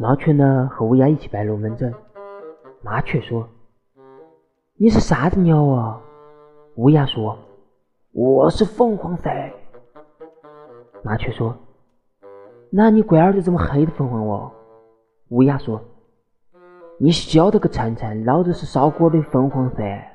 麻雀呢和乌鸦一起摆龙门阵。麻雀说你是啥子鸟啊？乌鸦说我是凤凰噻麻雀说那你龟儿子怎么黑的凤凰哦？乌鸦说你晓得个铲铲老子是烧锅的凤凰噻